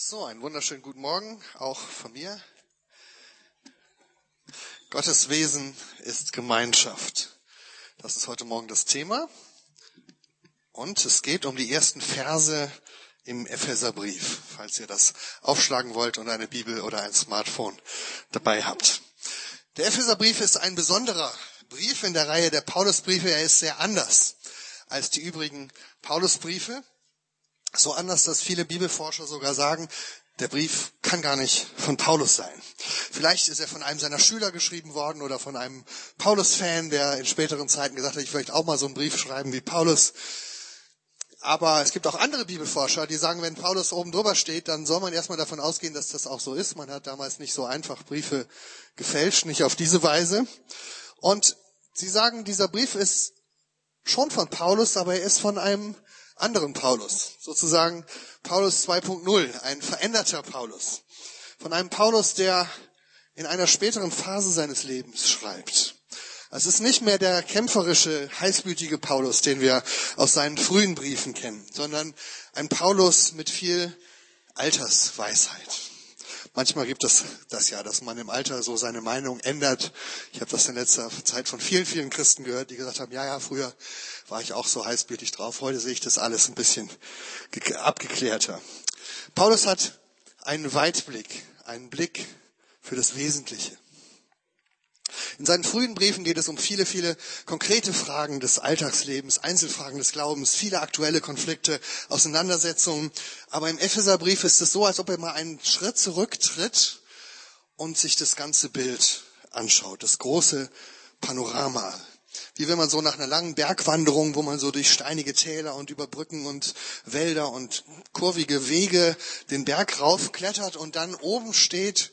So, einen wunderschönen guten Morgen auch von mir. Gottes Wesen ist Gemeinschaft. Das ist heute Morgen das Thema. Und es geht um die ersten Verse im Epheserbrief, falls ihr das aufschlagen wollt und eine Bibel oder ein Smartphone dabei habt. Der Epheserbrief ist ein besonderer Brief in der Reihe der Paulusbriefe. Er ist sehr anders als die übrigen Paulusbriefe. So anders, dass viele Bibelforscher sogar sagen, der Brief kann gar nicht von Paulus sein. Vielleicht ist er von einem seiner Schüler geschrieben worden oder von einem Paulus-Fan, der in späteren Zeiten gesagt hat, ich möchte auch mal so einen Brief schreiben wie Paulus. Aber es gibt auch andere Bibelforscher, die sagen, wenn Paulus oben drüber steht, dann soll man erstmal davon ausgehen, dass das auch so ist. Man hat damals nicht so einfach Briefe gefälscht, nicht auf diese Weise. Und sie sagen, dieser Brief ist schon von Paulus, aber er ist von einem anderen Paulus, sozusagen Paulus 2.0, ein veränderter Paulus. Von einem Paulus, der in einer späteren Phase seines Lebens schreibt. Es ist nicht mehr der kämpferische, heißblütige Paulus, den wir aus seinen frühen Briefen kennen, sondern ein Paulus mit viel Altersweisheit. Manchmal gibt es das ja, dass man im Alter so seine Meinung ändert. Ich habe das in letzter Zeit von vielen, vielen Christen gehört, die gesagt haben, ja, ja, früher war ich auch so heißblütig drauf. Heute sehe ich das alles ein bisschen abgeklärter. Paulus hat einen Weitblick, einen Blick für das Wesentliche. In seinen frühen Briefen geht es um viele, viele konkrete Fragen des Alltagslebens, Einzelfragen des Glaubens, viele aktuelle Konflikte, Auseinandersetzungen. Aber im Epheserbrief ist es so, als ob er mal einen Schritt zurücktritt und sich das ganze Bild anschaut, das große Panorama. Wie wenn man so nach einer langen Bergwanderung, wo man so durch steinige Täler und über Brücken und Wälder und kurvige Wege den Berg raufklettert und dann oben steht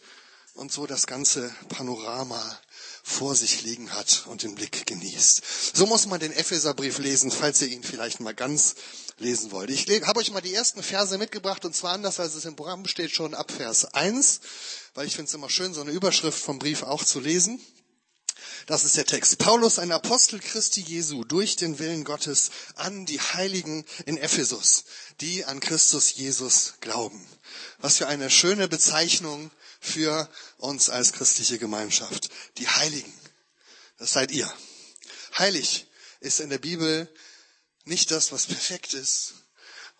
und so das ganze Panorama vor sich liegen hat und den Blick genießt. So muss man den Epheserbrief lesen, falls ihr ihn vielleicht mal ganz lesen wollt. Ich habe euch mal die ersten Verse mitgebracht und zwar anders, als es im Programm steht, schon ab Vers 1, weil ich finde es immer schön, so eine Überschrift vom Brief auch zu lesen. Das ist der Text. Paulus, ein Apostel Christi Jesu, durch den Willen Gottes an die Heiligen in Ephesus, die an Christus Jesus glauben. Was für eine schöne Bezeichnung für uns als christliche Gemeinschaft. Die Heiligen. Das seid ihr. Heilig ist in der Bibel nicht das, was perfekt ist,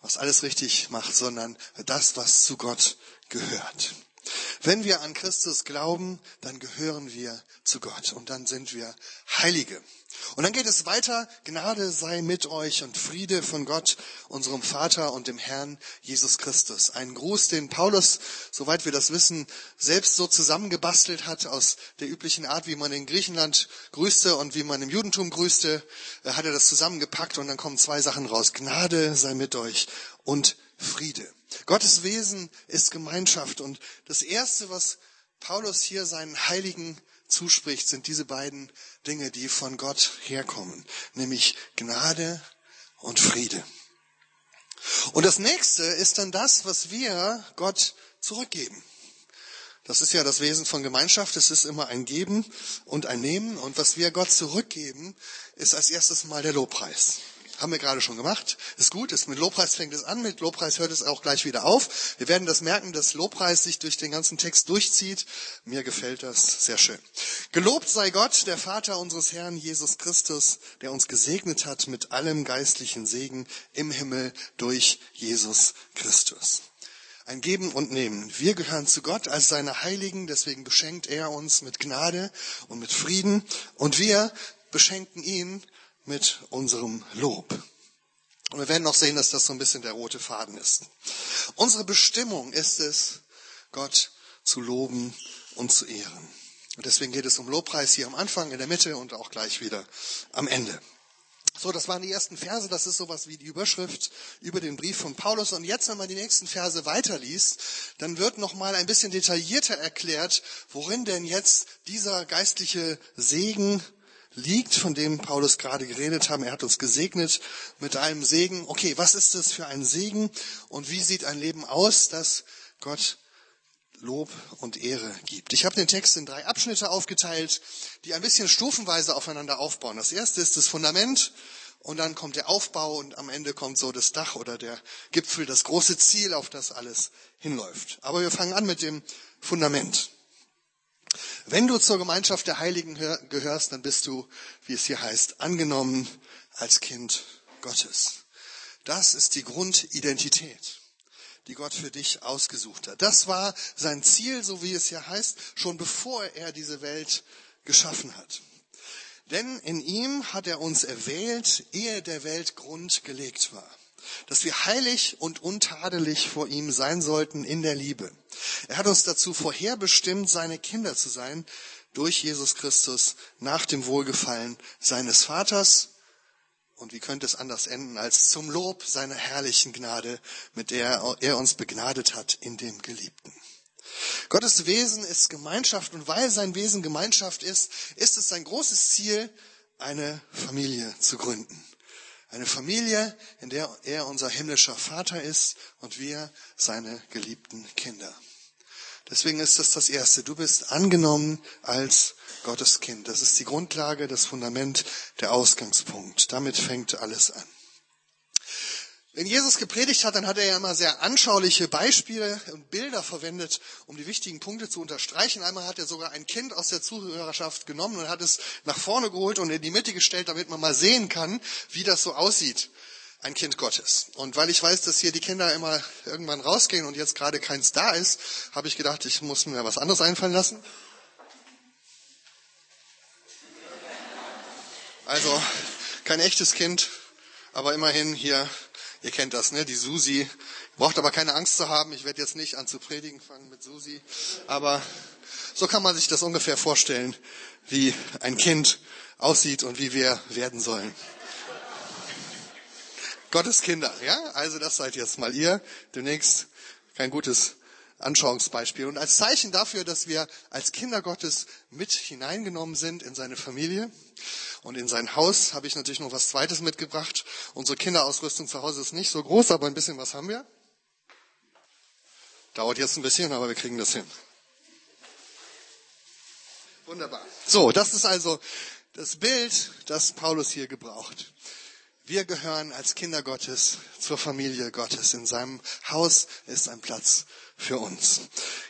was alles richtig macht, sondern das, was zu Gott gehört. Wenn wir an Christus glauben, dann gehören wir zu Gott und dann sind wir Heilige. Und dann geht es weiter, Gnade sei mit euch und Friede von Gott, unserem Vater und dem Herrn Jesus Christus. Ein Gruß, den Paulus, soweit wir das wissen, selbst so zusammengebastelt hat aus der üblichen Art, wie man in Griechenland grüßte und wie man im Judentum grüßte, hat er das zusammengepackt und dann kommen zwei Sachen raus. Gnade sei mit euch und Friede. Gottes Wesen ist Gemeinschaft und das Erste, was Paulus hier seinen Heiligen zuspricht, sind diese beiden Dinge, die von Gott herkommen, nämlich Gnade und Friede. Und das nächste ist dann das, was wir Gott zurückgeben. Das ist ja das Wesen von Gemeinschaft. Es ist immer ein Geben und ein Nehmen. Und was wir Gott zurückgeben, ist als erstes mal der Lobpreis. Haben wir gerade schon gemacht. Ist gut, ist mit Lobpreis fängt es an, mit Lobpreis hört es auch gleich wieder auf. Wir werden das merken, dass Lobpreis sich durch den ganzen Text durchzieht. Mir gefällt das sehr schön. Gelobt sei Gott, der Vater unseres Herrn Jesus Christus, der uns gesegnet hat mit allem geistlichen Segen im Himmel durch Jesus Christus. Ein Geben und Nehmen. Wir gehören zu Gott als seine Heiligen, deswegen beschenkt er uns mit Gnade und mit Frieden. Und wir beschenken ihn mit unserem Lob. Und wir werden noch sehen, dass das so ein bisschen der rote Faden ist. Unsere Bestimmung ist es, Gott zu loben und zu ehren. Und deswegen geht es um Lobpreis hier am Anfang, in der Mitte und auch gleich wieder am Ende. So, das waren die ersten Verse, das ist sowas wie die Überschrift über den Brief von Paulus. Und jetzt, wenn man die nächsten Verse weiterliest, dann wird nochmal ein bisschen detaillierter erklärt, worin denn jetzt dieser geistliche Segen liegt, von dem Paulus gerade geredet haben. Er hat uns gesegnet mit einem Segen. Okay, was ist das für ein Segen und wie sieht ein Leben aus, das Gott Lob und Ehre gibt. Ich habe den Text in drei Abschnitte aufgeteilt, die ein bisschen stufenweise aufeinander aufbauen. Das erste ist das Fundament und dann kommt der Aufbau und am Ende kommt so das Dach oder der Gipfel, das große Ziel, auf das alles hinläuft. Aber wir fangen an mit dem Fundament. Wenn du zur Gemeinschaft der Heiligen gehörst, dann bist du, wie es hier heißt, angenommen als Kind Gottes. Das ist die Grundidentität, die Gott für dich ausgesucht hat. Das war sein Ziel, so wie es hier heißt, schon bevor er diese Welt geschaffen hat. Denn in ihm hat er uns erwählt, ehe der Welt Grund gelegt war, dass wir heilig und untadelig vor ihm sein sollten in der Liebe. Er hat uns dazu vorherbestimmt, seine Kinder zu sein, durch Jesus Christus nach dem Wohlgefallen seines Vaters. Und wie könnte es anders enden als zum Lob seiner herrlichen Gnade, mit der er uns begnadet hat in dem Geliebten. Gottes Wesen ist Gemeinschaft und weil sein Wesen Gemeinschaft ist, ist es sein großes Ziel, eine Familie zu gründen. Eine Familie, in der er unser himmlischer Vater ist und wir seine geliebten Kinder. Deswegen ist das das Erste. Du bist angenommen als Gottes Kind. Das ist die Grundlage, das Fundament, der Ausgangspunkt. Damit fängt alles an. Wenn Jesus gepredigt hat, dann hat er ja immer sehr anschauliche Beispiele und Bilder verwendet, um die wichtigen Punkte zu unterstreichen. Einmal hat er sogar ein Kind aus der Zuhörerschaft genommen und hat es nach vorne geholt und in die Mitte gestellt, damit man mal sehen kann, wie das so aussieht. Ein Kind Gottes. Und weil ich weiß, dass hier die Kinder immer irgendwann rausgehen und jetzt gerade keins da ist, habe ich gedacht, ich muss mir was anderes einfallen lassen. Also kein echtes Kind, aber immerhin hier Ihr kennt das, ne? Die Susi. Braucht aber keine Angst zu haben. Ich werde jetzt nicht an zu predigen fangen mit Susi. Aber so kann man sich das ungefähr vorstellen, wie ein Kind aussieht und wie wir werden sollen. Gottes Kinder, ja? Also das seid jetzt mal ihr. Demnächst kein gutes Anschauungsbeispiel. Und als Zeichen dafür, dass wir als Kinder Gottes mit hineingenommen sind in seine Familie und in sein Haus, habe ich natürlich noch was Zweites mitgebracht. Unsere Kinderausrüstung zu Hause ist nicht so groß, aber ein bisschen was haben wir. Dauert jetzt ein bisschen, aber wir kriegen das hin. Wunderbar. So, das ist also das Bild, das Paulus hier gebraucht. Wir gehören als Kinder Gottes zur Familie Gottes. In seinem Haus ist ein Platz für uns.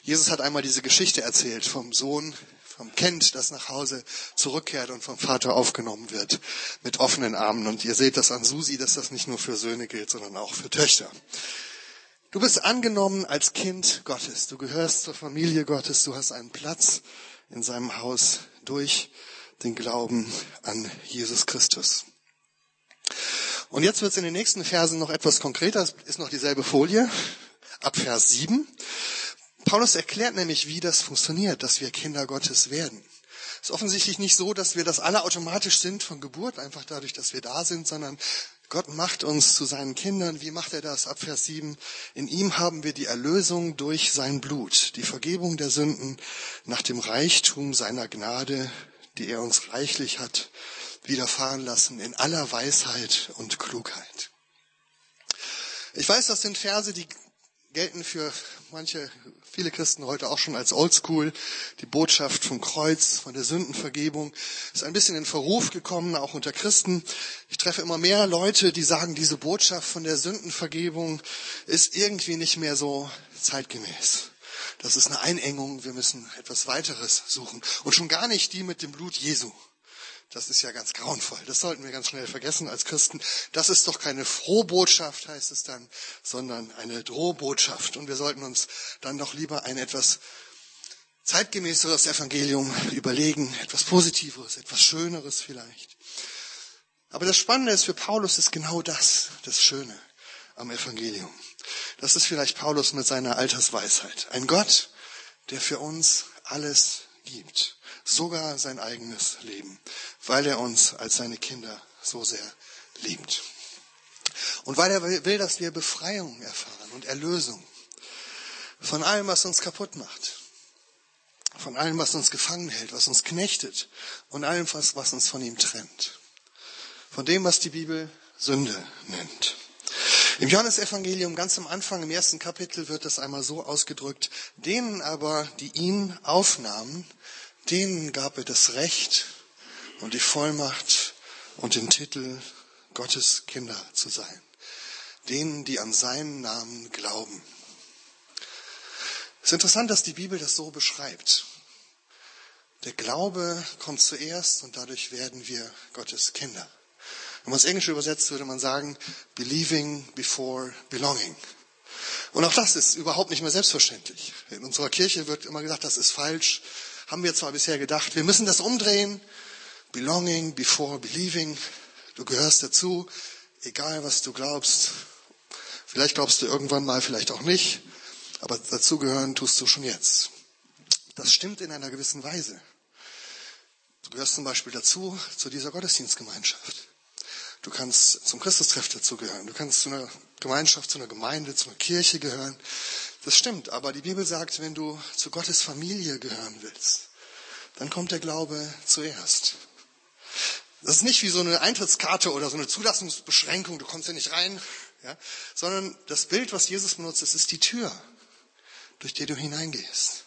Jesus hat einmal diese Geschichte erzählt vom Sohn, vom Kind, das nach Hause zurückkehrt und vom Vater aufgenommen wird mit offenen Armen. Und ihr seht das an Susi, dass das nicht nur für Söhne gilt, sondern auch für Töchter. Du bist angenommen als Kind Gottes. Du gehörst zur Familie Gottes. Du hast einen Platz in seinem Haus durch den Glauben an Jesus Christus. Und jetzt wird es in den nächsten Versen noch etwas konkreter. Es ist noch dieselbe Folie, ab Vers 7. Paulus erklärt nämlich, wie das funktioniert, dass wir Kinder Gottes werden. Es ist offensichtlich nicht so, dass wir das alle automatisch sind von Geburt, einfach dadurch, dass wir da sind, sondern Gott macht uns zu seinen Kindern. Wie macht er das? Ab Vers 7. In ihm haben wir die Erlösung durch sein Blut, die Vergebung der Sünden nach dem Reichtum seiner Gnade, die er uns reichlich hat widerfahren lassen in aller Weisheit und Klugheit. Ich weiß, das sind Verse, die gelten für manche, viele Christen heute auch schon als Oldschool. Die Botschaft vom Kreuz, von der Sündenvergebung ist ein bisschen in Verruf gekommen, auch unter Christen. Ich treffe immer mehr Leute, die sagen, diese Botschaft von der Sündenvergebung ist irgendwie nicht mehr so zeitgemäß. Das ist eine Einengung, wir müssen etwas weiteres suchen. Und schon gar nicht die mit dem Blut Jesu. Das ist ja ganz grauenvoll. Das sollten wir ganz schnell vergessen als Christen. Das ist doch keine Frohbotschaft, heißt es dann, sondern eine Drohbotschaft. Und wir sollten uns dann doch lieber ein etwas zeitgemäßeres Evangelium überlegen, etwas Positiveres, etwas Schöneres vielleicht. Aber das Spannende ist für Paulus ist genau das, das Schöne am Evangelium. Das ist vielleicht Paulus mit seiner Altersweisheit. Ein Gott, der für uns alles gibt sogar sein eigenes Leben, weil er uns als seine Kinder so sehr liebt. Und weil er will, dass wir Befreiung erfahren und Erlösung von allem, was uns kaputt macht, von allem, was uns gefangen hält, was uns knechtet und allem, was, uns von ihm trennt. Von dem, was die Bibel Sünde nennt. Im Johannesevangelium ganz am Anfang, im ersten Kapitel, wird das einmal so ausgedrückt, denen aber, die ihn aufnahmen, denen gab er das Recht und die Vollmacht und den Titel Gottes Kinder zu sein. Denen, die an seinen Namen glauben. Es ist interessant, dass die Bibel das so beschreibt. Der Glaube kommt zuerst und dadurch werden wir Gottes Kinder. Wenn man es Englisch übersetzt, würde man sagen, believing before belonging. Und auch das ist überhaupt nicht mehr selbstverständlich. In unserer Kirche wird immer gesagt, das ist falsch. Haben wir zwar bisher gedacht, wir müssen das umdrehen. Belonging before believing. Du gehörst dazu, egal was du glaubst. Vielleicht glaubst du irgendwann mal, vielleicht auch nicht. Aber dazugehören tust du schon jetzt. Das stimmt in einer gewissen Weise. Du gehörst zum Beispiel dazu, zu dieser Gottesdienstgemeinschaft. Du kannst zum Christustreff dazugehören. Du kannst zu einer Gemeinschaft, zu einer Gemeinde, zu einer Kirche gehören. Das stimmt. Aber die Bibel sagt, wenn du zu Gottes Familie gehören willst, dann kommt der Glaube zuerst. Das ist nicht wie so eine Eintrittskarte oder so eine Zulassungsbeschränkung, du kommst ja nicht rein, ja, sondern das Bild, was Jesus benutzt, das ist die Tür, durch die du hineingehst.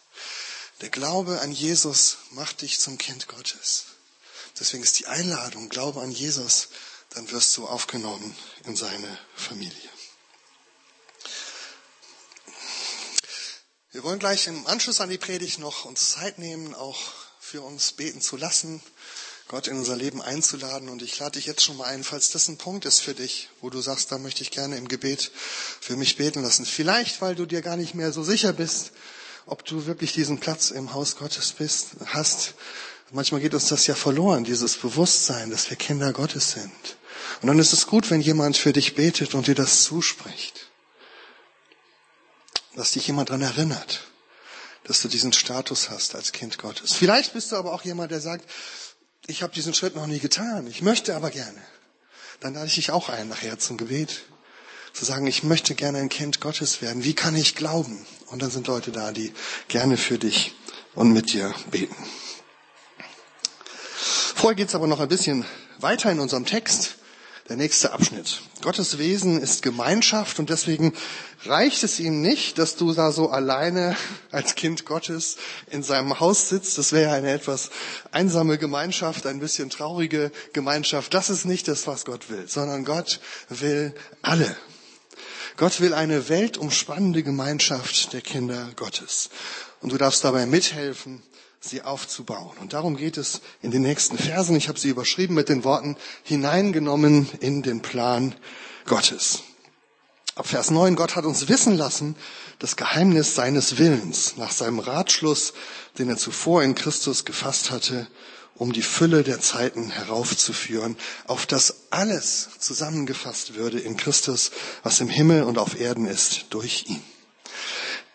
Der Glaube an Jesus macht dich zum Kind Gottes. Deswegen ist die Einladung, Glaube an Jesus, dann wirst du aufgenommen in seine Familie. Wir wollen gleich im Anschluss an die Predigt noch uns Zeit nehmen, auch für uns beten zu lassen, Gott in unser Leben einzuladen. Und ich lade dich jetzt schon mal ein, falls das ein Punkt ist für dich, wo du sagst, da möchte ich gerne im Gebet für mich beten lassen. Vielleicht, weil du dir gar nicht mehr so sicher bist, ob du wirklich diesen Platz im Haus Gottes bist, hast. Manchmal geht uns das ja verloren, dieses Bewusstsein, dass wir Kinder Gottes sind. Und dann ist es gut, wenn jemand für dich betet und dir das zuspricht. Dass dich jemand daran erinnert, dass du diesen Status hast als Kind Gottes. Vielleicht bist du aber auch jemand, der sagt, ich habe diesen Schritt noch nie getan, ich möchte aber gerne. Dann lade ich dich auch ein nachher zum Gebet. Zu sagen, ich möchte gerne ein Kind Gottes werden. Wie kann ich glauben? Und dann sind Leute da, die gerne für dich und mit dir beten. Vorher geht's aber noch ein bisschen weiter in unserem Text. Der nächste Abschnitt. Gottes Wesen ist Gemeinschaft und deswegen reicht es ihm nicht, dass du da so alleine als Kind Gottes in seinem Haus sitzt. Das wäre eine etwas einsame Gemeinschaft, ein bisschen traurige Gemeinschaft. Das ist nicht das, was Gott will, sondern Gott will alle. Gott will eine weltumspannende Gemeinschaft der Kinder Gottes. Und du darfst dabei mithelfen, sie aufzubauen. Und darum geht es in den nächsten Versen. Ich habe sie überschrieben mit den Worten hineingenommen in den Plan Gottes. Ab Vers 9, Gott hat uns wissen lassen, das Geheimnis seines Willens nach seinem Ratschluss, den er zuvor in Christus gefasst hatte, um die Fülle der Zeiten heraufzuführen, auf das alles zusammengefasst würde in Christus, was im Himmel und auf Erden ist, durch ihn.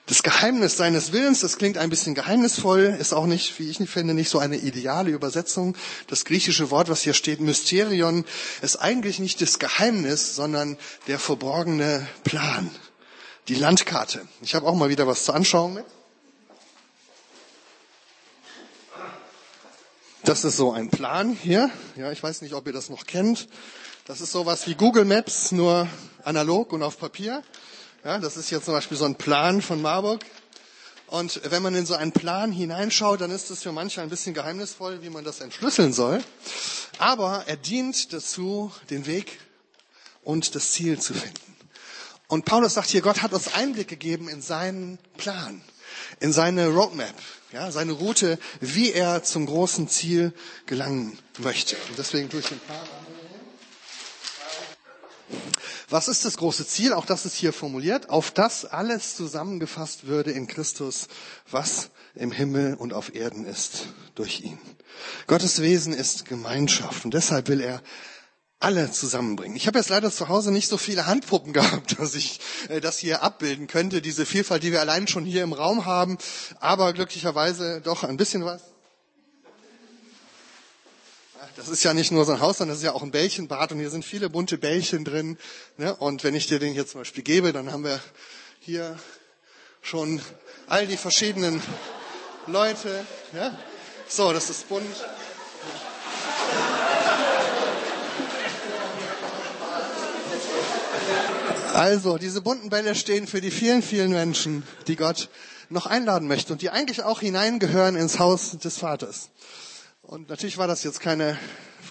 Das Geheimnis seines Willens, das klingt ein bisschen geheimnisvoll, ist auch nicht, wie ich finde, nicht so eine ideale Übersetzung. Das griechische Wort, was hier steht, Mysterion, ist eigentlich nicht das Geheimnis, sondern der verborgene Plan, die Landkarte. Ich habe auch mal wieder was zur Anschauung mit. Das ist so ein Plan hier. Ja, ich weiß nicht, ob ihr das noch kennt. Das ist sowas wie Google Maps, nur analog und auf Papier. Ja, das ist jetzt zum Beispiel so ein Plan von Marburg. Und wenn man in so einen Plan hineinschaut, dann ist es für manche ein bisschen geheimnisvoll, wie man das entschlüsseln soll. Aber er dient dazu, den Weg und das Ziel zu finden. Und Paulus sagt hier, Gott hat uns Einblick gegeben in seinen Plan, in seine Roadmap, ja, seine Route, wie er zum großen Ziel gelangen möchte. Und deswegen tue ich den Plan was ist das große Ziel? Auch das ist hier formuliert. Auf das alles zusammengefasst würde in Christus, was im Himmel und auf Erden ist, durch ihn. Gottes Wesen ist Gemeinschaft und deshalb will er alle zusammenbringen. Ich habe jetzt leider zu Hause nicht so viele Handpuppen gehabt, dass ich äh, das hier abbilden könnte, diese Vielfalt, die wir allein schon hier im Raum haben, aber glücklicherweise doch ein bisschen was. Das ist ja nicht nur so ein Haus, sondern das ist ja auch ein Bällchenbad und hier sind viele bunte Bällchen drin. Ne? Und wenn ich dir den hier zum Beispiel gebe, dann haben wir hier schon all die verschiedenen Leute. Ja? So, das ist bunt. Also, diese bunten Bälle stehen für die vielen, vielen Menschen, die Gott noch einladen möchte und die eigentlich auch hineingehören ins Haus des Vaters. Und natürlich war das jetzt keine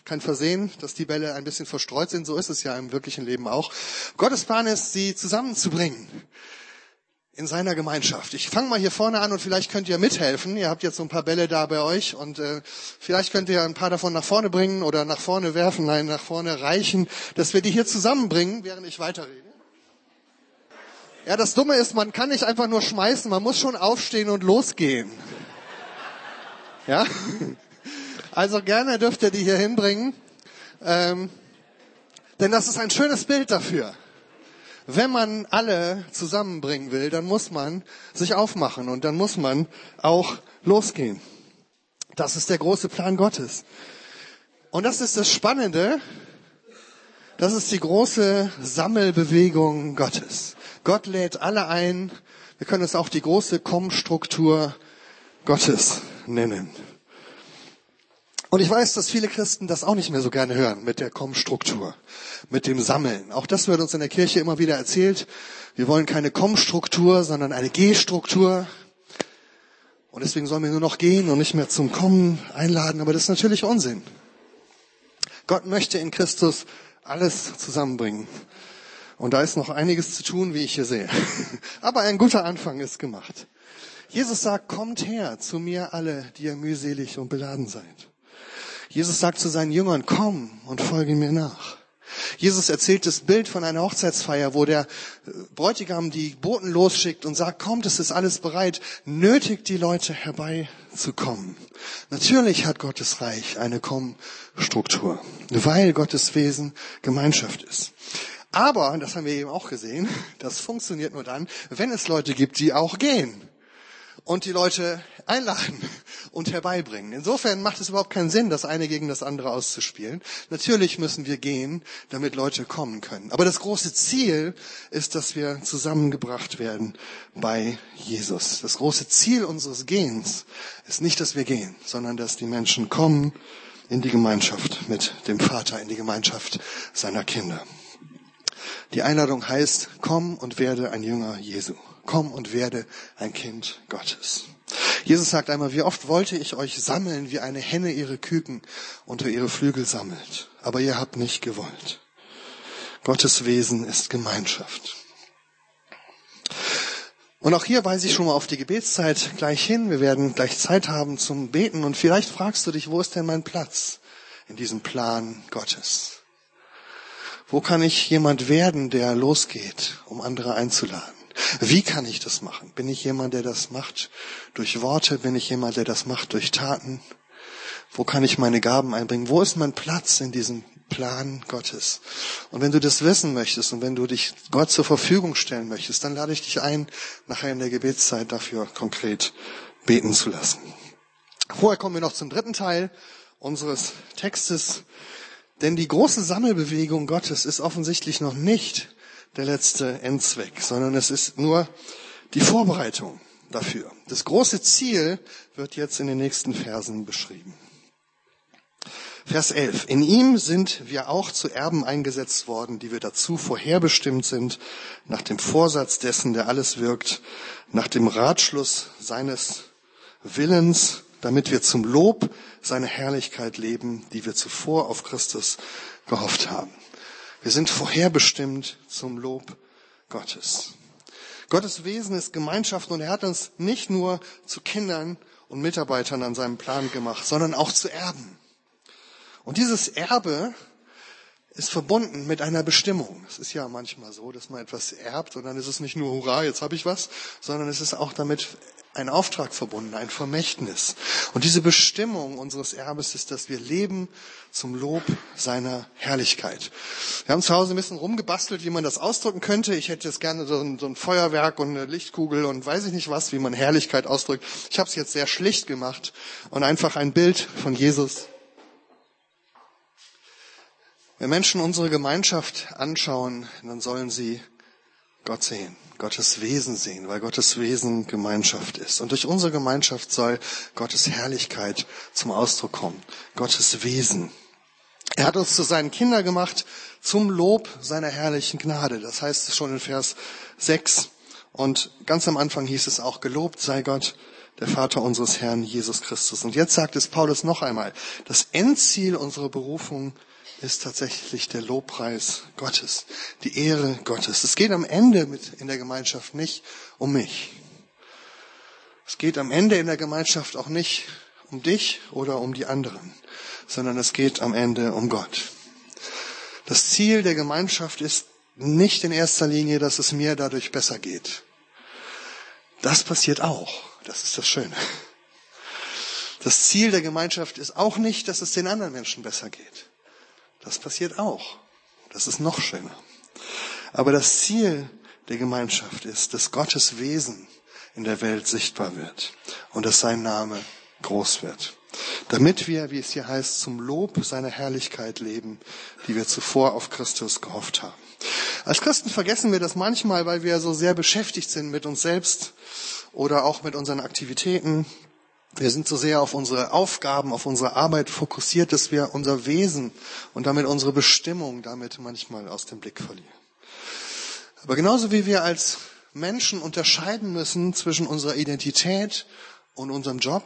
kein Versehen, dass die Bälle ein bisschen verstreut sind. So ist es ja im wirklichen Leben auch. Gottes Plan ist, sie zusammenzubringen in seiner Gemeinschaft. Ich fange mal hier vorne an und vielleicht könnt ihr mithelfen. Ihr habt jetzt so ein paar Bälle da bei euch und äh, vielleicht könnt ihr ein paar davon nach vorne bringen oder nach vorne werfen, nein, nach vorne reichen, dass wir die hier zusammenbringen, während ich weiterrede. Ja, das Dumme ist, man kann nicht einfach nur schmeißen, man muss schon aufstehen und losgehen. Ja? Also gerne dürft ihr die hier hinbringen. Ähm, denn das ist ein schönes Bild dafür. Wenn man alle zusammenbringen will, dann muss man sich aufmachen und dann muss man auch losgehen. Das ist der große Plan Gottes. Und das ist das Spannende. Das ist die große Sammelbewegung Gottes. Gott lädt alle ein. Wir können es auch die große Komm-Struktur Gottes nennen. Und ich weiß, dass viele Christen das auch nicht mehr so gerne hören mit der Komm-Struktur, mit dem Sammeln. Auch das wird uns in der Kirche immer wieder erzählt. Wir wollen keine Komm-Struktur, sondern eine G-Struktur. Und deswegen sollen wir nur noch gehen und nicht mehr zum Kommen einladen. Aber das ist natürlich Unsinn. Gott möchte in Christus alles zusammenbringen. Und da ist noch einiges zu tun, wie ich hier sehe. Aber ein guter Anfang ist gemacht. Jesus sagt, kommt her zu mir alle, die ihr mühselig und beladen seid. Jesus sagt zu seinen Jüngern, komm und folge mir nach. Jesus erzählt das Bild von einer Hochzeitsfeier, wo der Bräutigam die Boten losschickt und sagt, kommt, es ist alles bereit, nötigt die Leute herbeizukommen. Natürlich hat Gottes Reich eine Komm-Struktur, weil Gottes Wesen Gemeinschaft ist. Aber, das haben wir eben auch gesehen, das funktioniert nur dann, wenn es Leute gibt, die auch gehen und die Leute einladen und herbeibringen. Insofern macht es überhaupt keinen Sinn, das eine gegen das andere auszuspielen. Natürlich müssen wir gehen, damit Leute kommen können. Aber das große Ziel ist, dass wir zusammengebracht werden bei Jesus. Das große Ziel unseres Gehens ist nicht, dass wir gehen, sondern dass die Menschen kommen in die Gemeinschaft mit dem Vater, in die Gemeinschaft seiner Kinder. Die Einladung heißt, komm und werde ein Jünger Jesu komm und werde ein Kind Gottes. Jesus sagt einmal, wie oft wollte ich euch sammeln, wie eine Henne ihre Küken unter ihre Flügel sammelt, aber ihr habt nicht gewollt. Gottes Wesen ist Gemeinschaft. Und auch hier weise ich schon mal auf die Gebetszeit gleich hin. Wir werden gleich Zeit haben zum Beten und vielleicht fragst du dich, wo ist denn mein Platz in diesem Plan Gottes? Wo kann ich jemand werden, der losgeht, um andere einzuladen? Wie kann ich das machen? Bin ich jemand, der das macht durch Worte? Bin ich jemand, der das macht durch Taten? Wo kann ich meine Gaben einbringen? Wo ist mein Platz in diesem Plan Gottes? Und wenn du das wissen möchtest und wenn du dich Gott zur Verfügung stellen möchtest, dann lade ich dich ein, nachher in der Gebetszeit dafür konkret beten zu lassen. Vorher kommen wir noch zum dritten Teil unseres Textes. Denn die große Sammelbewegung Gottes ist offensichtlich noch nicht der letzte Endzweck, sondern es ist nur die Vorbereitung dafür. Das große Ziel wird jetzt in den nächsten Versen beschrieben. Vers 11. In ihm sind wir auch zu Erben eingesetzt worden, die wir dazu vorherbestimmt sind, nach dem Vorsatz dessen, der alles wirkt, nach dem Ratschluss seines Willens, damit wir zum Lob seiner Herrlichkeit leben, die wir zuvor auf Christus gehofft haben. Wir sind vorherbestimmt zum Lob Gottes. Gottes Wesen ist Gemeinschaft und er hat uns nicht nur zu Kindern und Mitarbeitern an seinem Plan gemacht, sondern auch zu Erben. Und dieses Erbe ist verbunden mit einer Bestimmung. Es ist ja manchmal so, dass man etwas erbt und dann ist es nicht nur Hurra, jetzt habe ich was, sondern es ist auch damit ein Auftrag verbunden, ein Vermächtnis. Und diese Bestimmung unseres Erbes ist, dass wir leben zum Lob seiner Herrlichkeit. Wir haben zu Hause ein bisschen rumgebastelt, wie man das ausdrücken könnte. Ich hätte jetzt gerne so ein, so ein Feuerwerk und eine Lichtkugel und weiß ich nicht was, wie man Herrlichkeit ausdrückt. Ich habe es jetzt sehr schlicht gemacht und einfach ein Bild von Jesus. Wenn Menschen unsere Gemeinschaft anschauen, dann sollen sie Gott sehen. Gottes Wesen sehen, weil Gottes Wesen Gemeinschaft ist. Und durch unsere Gemeinschaft soll Gottes Herrlichkeit zum Ausdruck kommen. Gottes Wesen. Er hat uns zu seinen Kindern gemacht zum Lob seiner herrlichen Gnade. Das heißt es schon in Vers 6. Und ganz am Anfang hieß es auch, gelobt sei Gott, der Vater unseres Herrn Jesus Christus. Und jetzt sagt es Paulus noch einmal, das Endziel unserer Berufung ist tatsächlich der Lobpreis Gottes, die Ehre Gottes. Es geht am Ende mit in der Gemeinschaft nicht um mich. Es geht am Ende in der Gemeinschaft auch nicht um dich oder um die anderen, sondern es geht am Ende um Gott. Das Ziel der Gemeinschaft ist nicht in erster Linie, dass es mir dadurch besser geht. Das passiert auch. Das ist das Schöne. Das Ziel der Gemeinschaft ist auch nicht, dass es den anderen Menschen besser geht. Das passiert auch. Das ist noch schöner. Aber das Ziel der Gemeinschaft ist, dass Gottes Wesen in der Welt sichtbar wird und dass sein Name groß wird. Damit wir, wie es hier heißt, zum Lob seiner Herrlichkeit leben, die wir zuvor auf Christus gehofft haben. Als Christen vergessen wir das manchmal, weil wir so sehr beschäftigt sind mit uns selbst oder auch mit unseren Aktivitäten. Wir sind so sehr auf unsere Aufgaben, auf unsere Arbeit fokussiert, dass wir unser Wesen und damit unsere Bestimmung damit manchmal aus dem Blick verlieren. Aber genauso wie wir als Menschen unterscheiden müssen zwischen unserer Identität und unserem Job,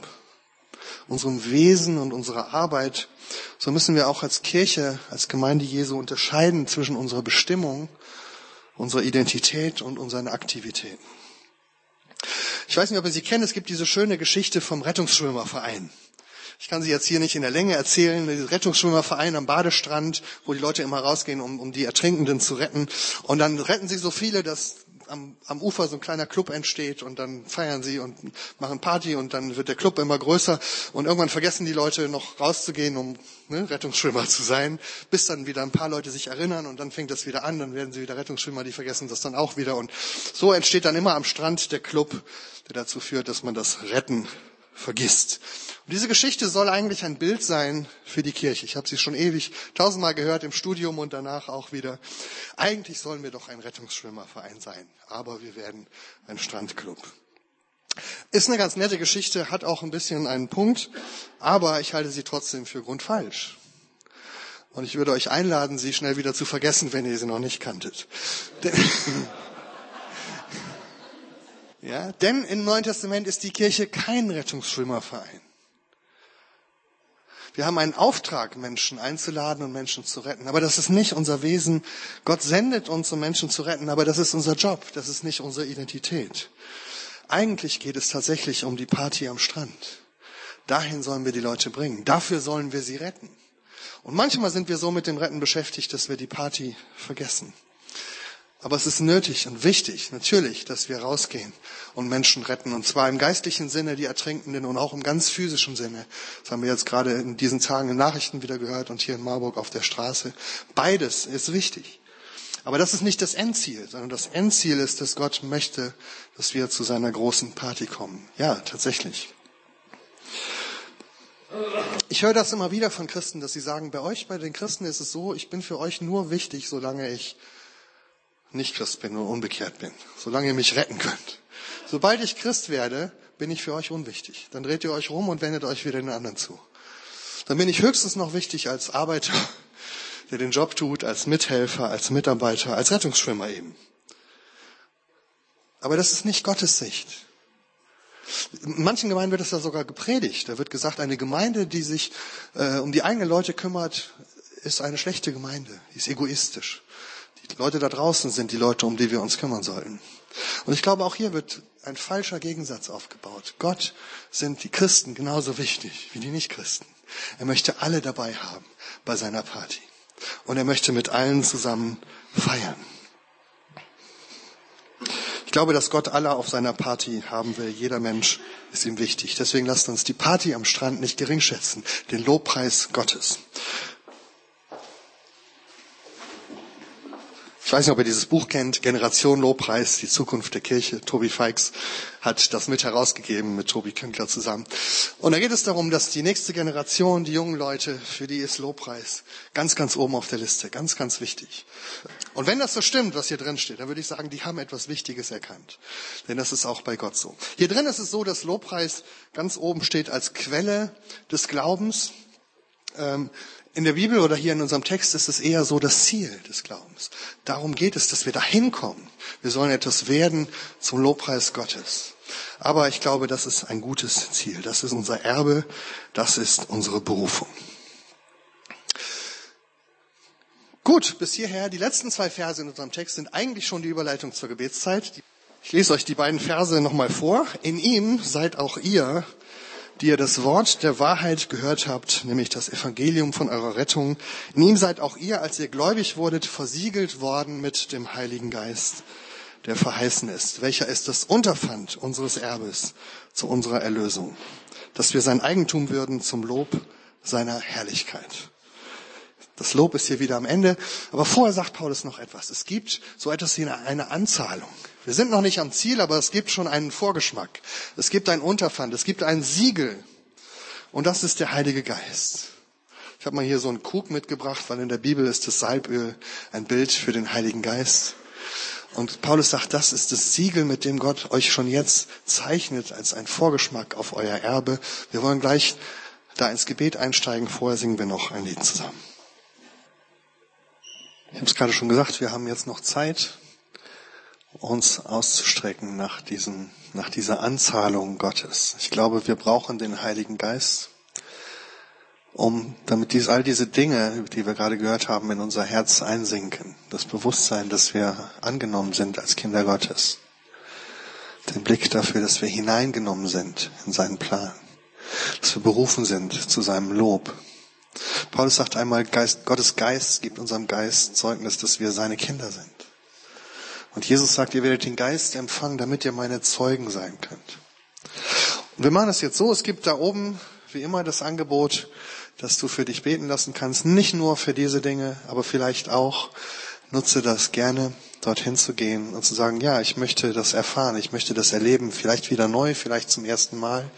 unserem Wesen und unserer Arbeit, so müssen wir auch als Kirche, als Gemeinde Jesu unterscheiden zwischen unserer Bestimmung, unserer Identität und unseren Aktivitäten. Ich weiß nicht, ob ihr sie kennt, es gibt diese schöne Geschichte vom Rettungsschwimmerverein. Ich kann sie jetzt hier nicht in der Länge erzählen. Der Rettungsschwimmerverein am Badestrand, wo die Leute immer rausgehen, um, um die Ertrinkenden zu retten. Und dann retten sie so viele, dass am, am Ufer so ein kleiner Club entsteht und dann feiern sie und machen Party und dann wird der Club immer größer und irgendwann vergessen die Leute noch rauszugehen, um ne, Rettungsschwimmer zu sein, bis dann wieder ein paar Leute sich erinnern und dann fängt das wieder an, dann werden sie wieder Rettungsschwimmer, die vergessen das dann auch wieder und so entsteht dann immer am Strand der Club, der dazu führt, dass man das Retten vergisst. Und diese Geschichte soll eigentlich ein Bild sein für die Kirche. Ich habe sie schon ewig tausendmal gehört im Studium und danach auch wieder. Eigentlich sollen wir doch ein Rettungsschwimmerverein sein, aber wir werden ein Strandclub. Ist eine ganz nette Geschichte, hat auch ein bisschen einen Punkt, aber ich halte sie trotzdem für grundfalsch. Und ich würde euch einladen, sie schnell wieder zu vergessen, wenn ihr sie noch nicht kanntet. Ja, denn im Neuen Testament ist die Kirche kein Rettungsschwimmerverein. Wir haben einen Auftrag, Menschen einzuladen und Menschen zu retten. Aber das ist nicht unser Wesen. Gott sendet uns, um Menschen zu retten, aber das ist unser Job. Das ist nicht unsere Identität. Eigentlich geht es tatsächlich um die Party am Strand. Dahin sollen wir die Leute bringen. Dafür sollen wir sie retten. Und manchmal sind wir so mit dem Retten beschäftigt, dass wir die Party vergessen. Aber es ist nötig und wichtig, natürlich, dass wir rausgehen und Menschen retten. Und zwar im geistlichen Sinne, die Ertrinkenden und auch im ganz physischen Sinne. Das haben wir jetzt gerade in diesen Tagen in Nachrichten wieder gehört und hier in Marburg auf der Straße. Beides ist wichtig. Aber das ist nicht das Endziel, sondern das Endziel ist, dass Gott möchte, dass wir zu seiner großen Party kommen. Ja, tatsächlich. Ich höre das immer wieder von Christen, dass sie sagen, bei euch, bei den Christen ist es so, ich bin für euch nur wichtig, solange ich nicht Christ bin und unbekehrt bin, solange ihr mich retten könnt. Sobald ich Christ werde, bin ich für euch unwichtig. Dann dreht ihr euch rum und wendet euch wieder den anderen zu. Dann bin ich höchstens noch wichtig als Arbeiter, der den Job tut, als Mithelfer, als Mitarbeiter, als Rettungsschwimmer eben. Aber das ist nicht Gottes Sicht. In manchen Gemeinden wird es ja sogar gepredigt. Da wird gesagt, eine Gemeinde, die sich äh, um die eigenen Leute kümmert, ist eine schlechte Gemeinde, die ist egoistisch. Die Leute da draußen sind die Leute, um die wir uns kümmern sollten. Und ich glaube, auch hier wird ein falscher Gegensatz aufgebaut. Gott sind die Christen genauso wichtig wie die Nichtchristen. Er möchte alle dabei haben bei seiner Party. Und er möchte mit allen zusammen feiern. Ich glaube, dass Gott alle auf seiner Party haben will. Jeder Mensch ist ihm wichtig. Deswegen lasst uns die Party am Strand nicht gering schätzen. Den Lobpreis Gottes. Ich weiß nicht, ob ihr dieses Buch kennt, Generation Lobpreis, die Zukunft der Kirche. Tobi Feix hat das mit herausgegeben, mit Tobi Künkler zusammen. Und da geht es darum, dass die nächste Generation, die jungen Leute, für die ist Lobpreis ganz, ganz oben auf der Liste, ganz, ganz wichtig. Und wenn das so stimmt, was hier drin steht, dann würde ich sagen, die haben etwas Wichtiges erkannt. Denn das ist auch bei Gott so. Hier drin ist es so, dass Lobpreis ganz oben steht als Quelle des Glaubens. Ähm, In der Bibel oder hier in unserem Text ist es eher so das Ziel des Glaubens. Darum geht es, dass wir dahin kommen. Wir sollen etwas werden zum Lobpreis Gottes. Aber ich glaube, das ist ein gutes Ziel. Das ist unser Erbe. Das ist unsere Berufung. Gut, bis hierher. Die letzten zwei Verse in unserem Text sind eigentlich schon die Überleitung zur Gebetszeit. Ich lese euch die beiden Verse nochmal vor. In ihm seid auch ihr, die ihr das Wort der Wahrheit gehört habt, nämlich das Evangelium von eurer Rettung. In ihm seid auch ihr, als ihr gläubig wurdet, versiegelt worden mit dem Heiligen Geist, der verheißen ist, welcher ist das Unterpfand unseres Erbes zu unserer Erlösung, dass wir sein Eigentum würden zum Lob seiner Herrlichkeit. Das Lob ist hier wieder am Ende. Aber vorher sagt Paulus noch etwas. Es gibt so etwas wie eine Anzahlung. Wir sind noch nicht am Ziel, aber es gibt schon einen Vorgeschmack. Es gibt ein Unterpfand. Es gibt ein Siegel. Und das ist der Heilige Geist. Ich habe mal hier so einen Krug mitgebracht, weil in der Bibel ist das Salböl ein Bild für den Heiligen Geist. Und Paulus sagt, das ist das Siegel, mit dem Gott euch schon jetzt zeichnet als ein Vorgeschmack auf euer Erbe. Wir wollen gleich da ins Gebet einsteigen. Vorher singen wir noch ein Lied zusammen. Ich habe es gerade schon gesagt, wir haben jetzt noch Zeit, uns auszustrecken nach, diesen, nach dieser Anzahlung Gottes. Ich glaube, wir brauchen den Heiligen Geist, um, damit dies, all diese Dinge, die wir gerade gehört haben, in unser Herz einsinken. Das Bewusstsein, dass wir angenommen sind als Kinder Gottes. Den Blick dafür, dass wir hineingenommen sind in seinen Plan. Dass wir berufen sind zu seinem Lob Paulus sagt einmal, Geist, Gottes Geist gibt unserem Geist Zeugnis, dass wir seine Kinder sind. Und Jesus sagt, ihr werdet den Geist empfangen, damit ihr meine Zeugen sein könnt. Und wir machen das jetzt so, es gibt da oben wie immer das Angebot, dass du für dich beten lassen kannst. Nicht nur für diese Dinge, aber vielleicht auch nutze das gerne, dorthin zu gehen und zu sagen, ja, ich möchte das erfahren, ich möchte das erleben, vielleicht wieder neu, vielleicht zum ersten Mal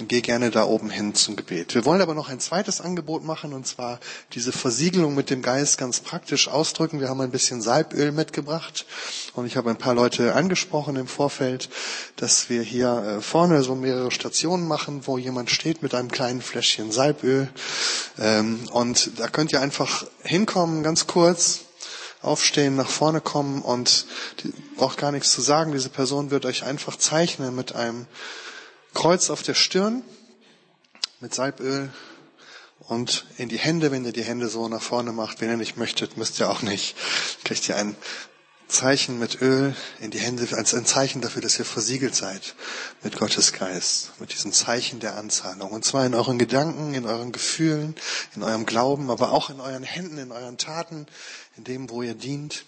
dann geh gerne da oben hin zum Gebet. Wir wollen aber noch ein zweites Angebot machen, und zwar diese Versiegelung mit dem Geist ganz praktisch ausdrücken. Wir haben ein bisschen Salböl mitgebracht und ich habe ein paar Leute angesprochen im Vorfeld, dass wir hier äh, vorne so mehrere Stationen machen, wo jemand steht mit einem kleinen Fläschchen Salböl. Ähm, und da könnt ihr einfach hinkommen, ganz kurz, aufstehen, nach vorne kommen und braucht gar nichts zu sagen. Diese Person wird euch einfach zeichnen mit einem Kreuz auf der Stirn mit Salböl und in die Hände, wenn ihr die Hände so nach vorne macht. Wenn ihr nicht möchtet, müsst ihr auch nicht. Kriegt ihr ein Zeichen mit Öl in die Hände als ein Zeichen dafür, dass ihr versiegelt seid mit Gottes Geist, mit diesem Zeichen der Anzahlung. Und zwar in euren Gedanken, in euren Gefühlen, in eurem Glauben, aber auch in euren Händen, in euren Taten, in dem, wo ihr dient.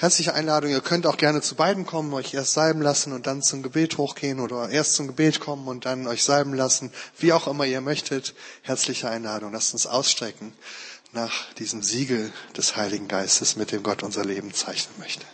Herzliche Einladung, ihr könnt auch gerne zu beiden kommen, euch erst salben lassen und dann zum Gebet hochgehen oder erst zum Gebet kommen und dann euch salben lassen, wie auch immer ihr möchtet. Herzliche Einladung, lasst uns ausstrecken nach diesem Siegel des Heiligen Geistes, mit dem Gott unser Leben zeichnen möchte.